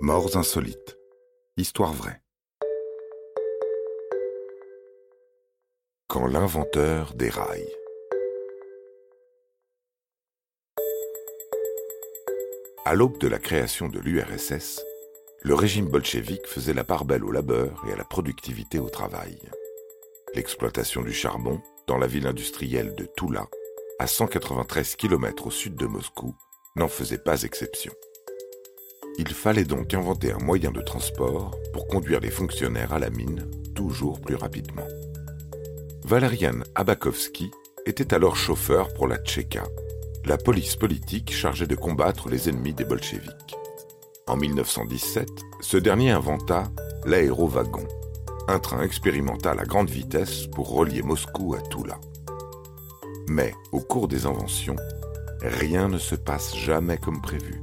Morts insolites. Histoire vraie. Quand l'inventeur déraille. À l'aube de la création de l'URSS, le régime bolchevique faisait la part belle au labeur et à la productivité au travail. L'exploitation du charbon dans la ville industrielle de Toula, à 193 km au sud de Moscou, n'en faisait pas exception. Il fallait donc inventer un moyen de transport pour conduire les fonctionnaires à la mine toujours plus rapidement. Valerian Abakovsky était alors chauffeur pour la Tchéka, la police politique chargée de combattre les ennemis des bolcheviks. En 1917, ce dernier inventa l'aérowagon, un train expérimental à grande vitesse pour relier Moscou à Toula. Mais au cours des inventions, rien ne se passe jamais comme prévu.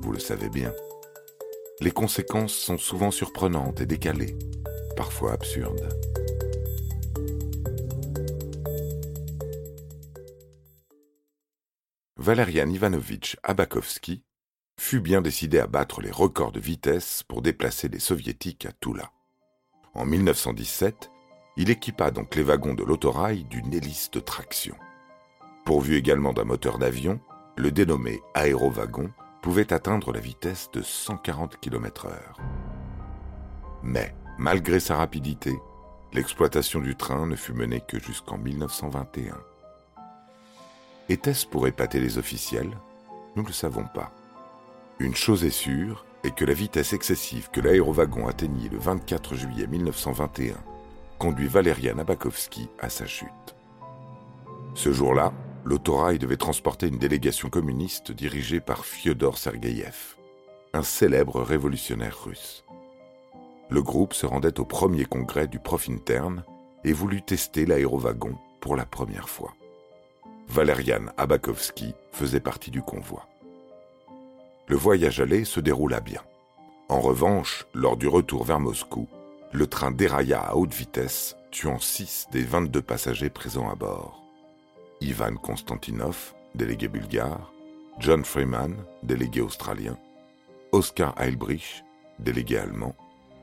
Vous le savez bien les conséquences sont souvent surprenantes et décalées, parfois absurdes. Valerian Ivanovitch Abakovsky fut bien décidé à battre les records de vitesse pour déplacer les soviétiques à Toula. En 1917, il équipa donc les wagons de l'autorail d'une hélice de traction. Pourvu également d'un moteur d'avion, le dénommé aérowagon pouvait atteindre la vitesse de 140 km/h. Mais, malgré sa rapidité, l'exploitation du train ne fut menée que jusqu'en 1921. Était-ce pour épater les officiels? Nous ne le savons pas. Une chose est sûre, est que la vitesse excessive que l'aérowagon atteignit le 24 juillet 1921 conduit Valerian Abakovsky à sa chute. Ce jour-là, l'autorail devait transporter une délégation communiste dirigée par Fyodor Sergeyev, un célèbre révolutionnaire russe. Le groupe se rendait au premier congrès du Profintern et voulut tester l'aérowagon pour la première fois. Valerian Abakovsky faisait partie du convoi. Le voyage aller se déroula bien. En revanche, lors du retour vers Moscou, le train dérailla à haute vitesse, tuant 6 des 22 passagers présents à bord. Ivan Konstantinov, délégué bulgare, John Freeman, délégué australien, Oscar Heilbrich, délégué allemand,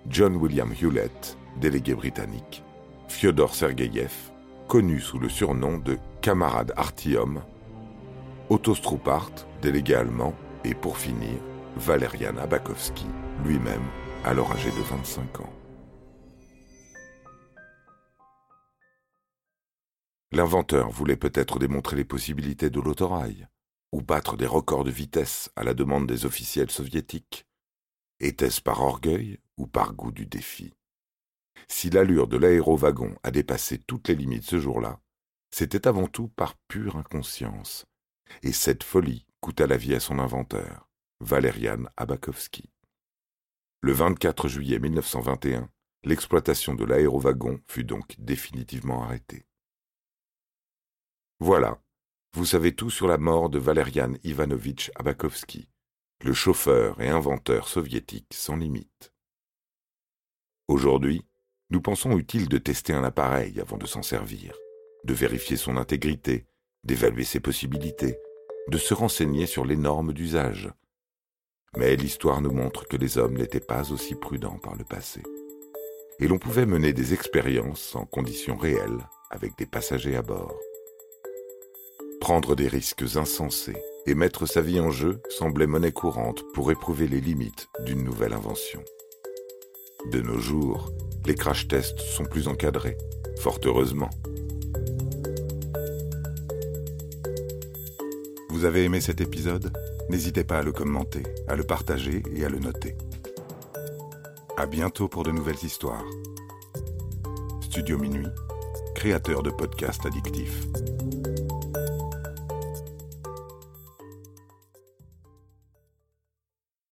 John William Hewlett, délégué britannique, Fyodor Sergeyev, connu sous le surnom de camarade Artyom, Otto Struppart, délégué allemand, et pour finir, Valerian Abakovsky, lui-même, alors âgé de 25 ans. L'inventeur voulait peut-être démontrer les possibilités de l'autorail, ou battre des records de vitesse à la demande des officiels soviétiques. Était-ce par orgueil ou par goût du défi? Si l'allure de l'aérowagon a dépassé toutes les limites ce jour-là, c'était avant tout par pure inconscience, et cette folie coûta la vie à son inventeur, Valerian Abakovsky. Le 24 juillet 1921, l'exploitation de l'aérowagon fut donc définitivement arrêtée. Voilà, vous savez tout sur la mort de Valerian Ivanovitch Abakovsky, le chauffeur et inventeur soviétique sans limite. Aujourd'hui, nous pensons utile de tester un appareil avant de s'en servir, de vérifier son intégrité, d'évaluer ses possibilités, de se renseigner sur les normes d'usage. Mais l'histoire nous montre que les hommes n'étaient pas aussi prudents par le passé. Et l'on pouvait mener des expériences en conditions réelles avec des passagers à bord. Prendre des risques insensés et mettre sa vie en jeu semblait monnaie courante pour éprouver les limites d'une nouvelle invention. De nos jours, les crash tests sont plus encadrés, fort heureusement. Vous avez aimé cet épisode? N'hésitez pas à le commenter, à le partager et à le noter. À bientôt pour de nouvelles histoires. Studio Minuit, créateur de podcasts addictifs.